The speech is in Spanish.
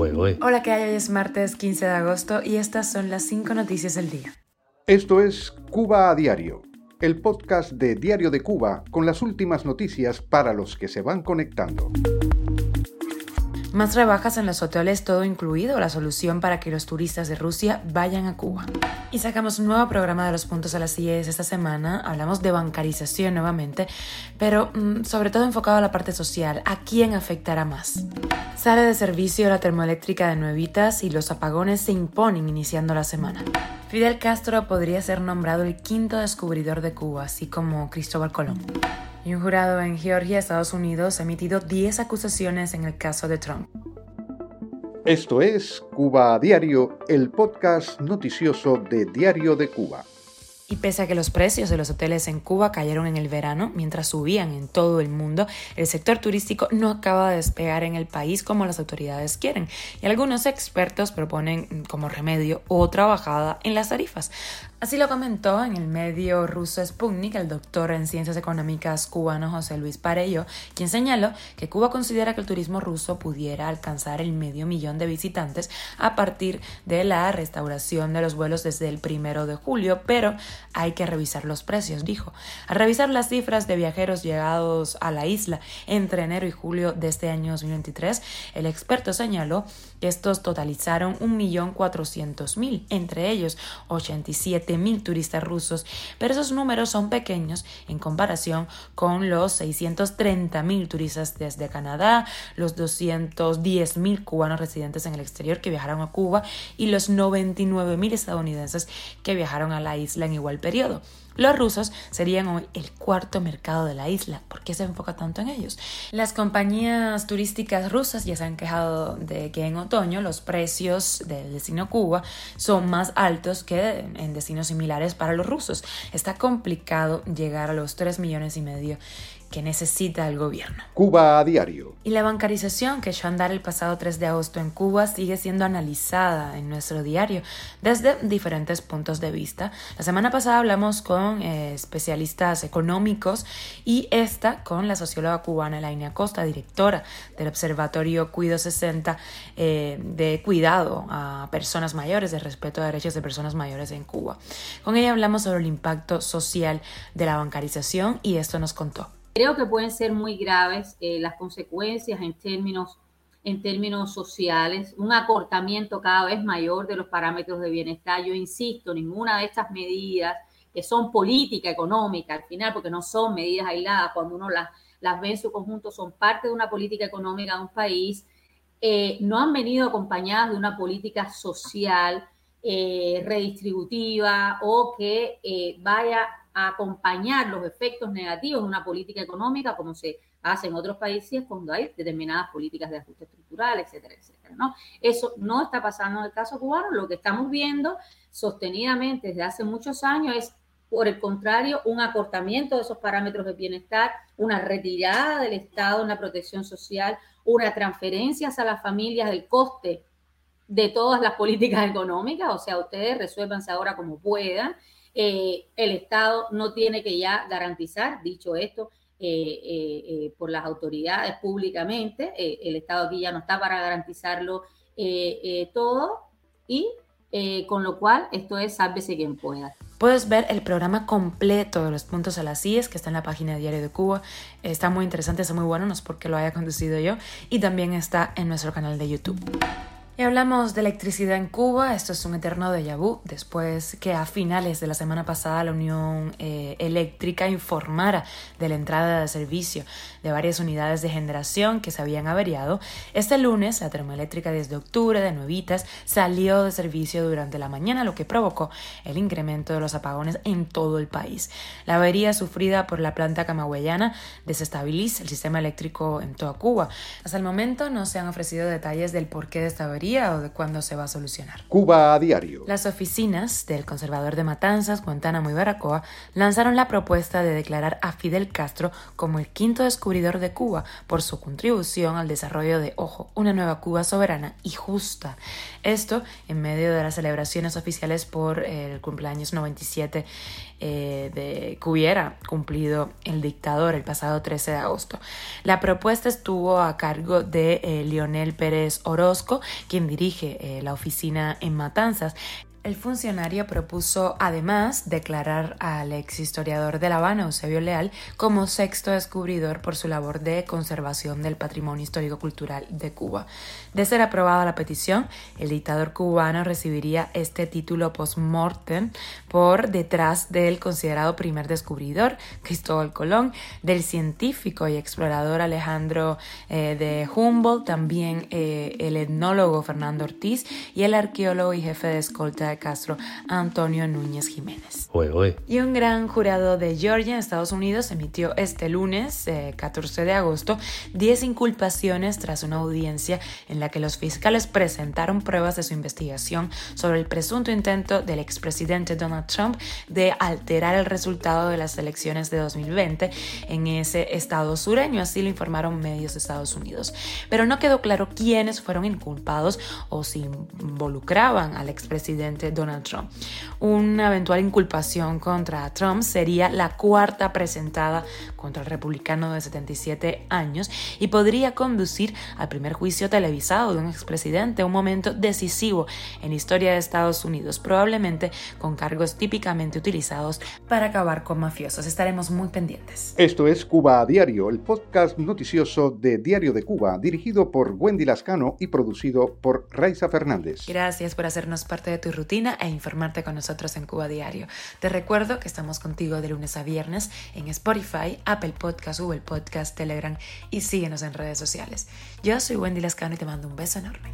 fuego, ¿eh? Hola, ¿qué hay? Hoy es martes 15 de agosto y estas son las 5 noticias del día. Esto es Cuba a Diario, el podcast de Diario de Cuba con las últimas noticias para los que se van conectando. Más rebajas en los hoteles, todo incluido, la solución para que los turistas de Rusia vayan a Cuba. Y sacamos un nuevo programa de los puntos a las IES esta semana. Hablamos de bancarización nuevamente, pero mm, sobre todo enfocado a la parte social. ¿A quién afectará más? Sale de servicio la termoeléctrica de Nuevitas y los apagones se imponen iniciando la semana. Fidel Castro podría ser nombrado el quinto descubridor de Cuba, así como Cristóbal Colón. Y un jurado en Georgia, Estados Unidos, ha emitido 10 acusaciones en el caso de Trump. Esto es Cuba a Diario, el podcast noticioso de Diario de Cuba. Y pese a que los precios de los hoteles en Cuba cayeron en el verano mientras subían en todo el mundo, el sector turístico no acaba de despegar en el país como las autoridades quieren. Y algunos expertos proponen como remedio otra bajada en las tarifas. Así lo comentó en el medio ruso Sputnik el doctor en ciencias económicas cubano José Luis Parello, quien señaló que Cuba considera que el turismo ruso pudiera alcanzar el medio millón de visitantes a partir de la restauración de los vuelos desde el primero de julio, pero hay que revisar los precios, dijo. Al revisar las cifras de viajeros llegados a la isla entre enero y julio de este año 2023, el experto señaló que estos totalizaron 1.400.000, entre ellos 87 mil turistas rusos, pero esos números son pequeños en comparación con los 630 mil turistas desde Canadá, los 210 mil cubanos residentes en el exterior que viajaron a Cuba y los 99 mil estadounidenses que viajaron a la isla en igual periodo. Los rusos serían hoy el cuarto mercado de la isla. ¿Por qué se enfoca tanto en ellos? Las compañías turísticas rusas ya se han quejado de que en otoño los precios del destino Cuba son más altos que en destinos similares para los rusos. Está complicado llegar a los 3 millones y medio que necesita el gobierno. Cuba a diario. Y la bancarización que echó a andar el pasado 3 de agosto en Cuba sigue siendo analizada en nuestro diario desde diferentes puntos de vista. La semana pasada hablamos con eh, especialistas económicos y esta con la socióloga cubana Elaine Costa, directora del Observatorio Cuido 60 eh, de cuidado a personas mayores, de respeto a derechos de personas mayores en Cuba. Con ella hablamos sobre el impacto social de la bancarización y esto nos contó. Creo que pueden ser muy graves eh, las consecuencias en términos, en términos sociales, un acortamiento cada vez mayor de los parámetros de bienestar. Yo insisto, ninguna de estas medidas que son política económica al final, porque no son medidas aisladas, cuando uno las, las ve en su conjunto, son parte de una política económica de un país, eh, no han venido acompañadas de una política social eh, redistributiva o que vaya acompañar los efectos negativos de una política económica como se hace en otros países cuando hay determinadas políticas de ajuste estructural, etcétera, etcétera. ¿no? Eso no está pasando en el caso cubano. Lo que estamos viendo sostenidamente desde hace muchos años es, por el contrario, un acortamiento de esos parámetros de bienestar, una retirada del Estado en la protección social, una transferencia a las familias del coste de todas las políticas económicas, o sea, ustedes resuélvanse ahora como puedan, eh, el Estado no tiene que ya garantizar, dicho esto, eh, eh, por las autoridades públicamente, el Estado aquí ya no está para garantizarlo todo y con lo cual esto es sálvese quien pueda. Puedes ver el programa completo de los puntos a las IES que está en la página de Diario de Cuba. Está muy interesante, está muy bueno, no es porque lo haya conducido yo. Y también está en nuestro canal de YouTube. Y hablamos de electricidad en Cuba, esto es un eterno déjà vu, después que a finales de la semana pasada la Unión eh, Eléctrica informara de la entrada de servicio de varias unidades de generación que se habían averiado, este lunes la termoeléctrica desde octubre de Nuevitas salió de servicio durante la mañana, lo que provocó el incremento de los apagones en todo el país. La avería sufrida por la planta camagüeyana desestabiliza el sistema eléctrico en toda Cuba. Hasta el momento no se han ofrecido detalles del porqué de esta avería o de cuándo se va a solucionar. Cuba a diario. Las oficinas del conservador de Matanzas, Guantánamo y Baracoa lanzaron la propuesta de declarar a Fidel Castro como el quinto descubridor de Cuba por su contribución al desarrollo de, ojo, una nueva Cuba soberana y justa. Esto en medio de las celebraciones oficiales por el cumpleaños 97 eh, de, que hubiera cumplido el dictador el pasado 13 de agosto. La propuesta estuvo a cargo de eh, Lionel Pérez Orozco, quien dirige eh, la oficina en Matanzas. El funcionario propuso además declarar al ex historiador de La Habana, Eusebio Leal, como sexto descubridor por su labor de conservación del patrimonio histórico-cultural de Cuba. De ser aprobada la petición, el dictador cubano recibiría este título post-mortem por detrás del considerado primer descubridor, Cristóbal Colón, del científico y explorador Alejandro eh, de Humboldt, también eh, el etnólogo Fernando Ortiz y el arqueólogo y jefe de escolta de Castro, Antonio Núñez Jiménez. Y un gran jurado de Georgia, en Estados Unidos, emitió este lunes, 14 eh, de agosto, 10 inculpaciones tras una audiencia en la que los fiscales presentaron pruebas de su investigación sobre el presunto intento del expresidente Donald Trump de alterar el resultado de las elecciones de 2020 en ese estado sureño, así lo informaron medios de Estados Unidos. Pero no quedó claro quiénes fueron inculpados o si involucraban al expresidente Donald Trump. Una eventual inculpación contra Trump sería la cuarta presentada contra el republicano de 77 años y podría conducir al primer juicio televisado de un expresidente, un momento decisivo en la historia de Estados Unidos, probablemente con cargos típicamente utilizados para acabar con mafiosos. Estaremos muy pendientes. Esto es Cuba a Diario, el podcast noticioso de Diario de Cuba, dirigido por Wendy Lascano y producido por Raiza Fernández. Gracias por hacernos parte de tu e informarte con nosotros en Cuba Diario. Te recuerdo que estamos contigo de lunes a viernes en Spotify, Apple Podcast, Google Podcast, Telegram y síguenos en redes sociales. Yo soy Wendy Lascano y te mando un beso enorme.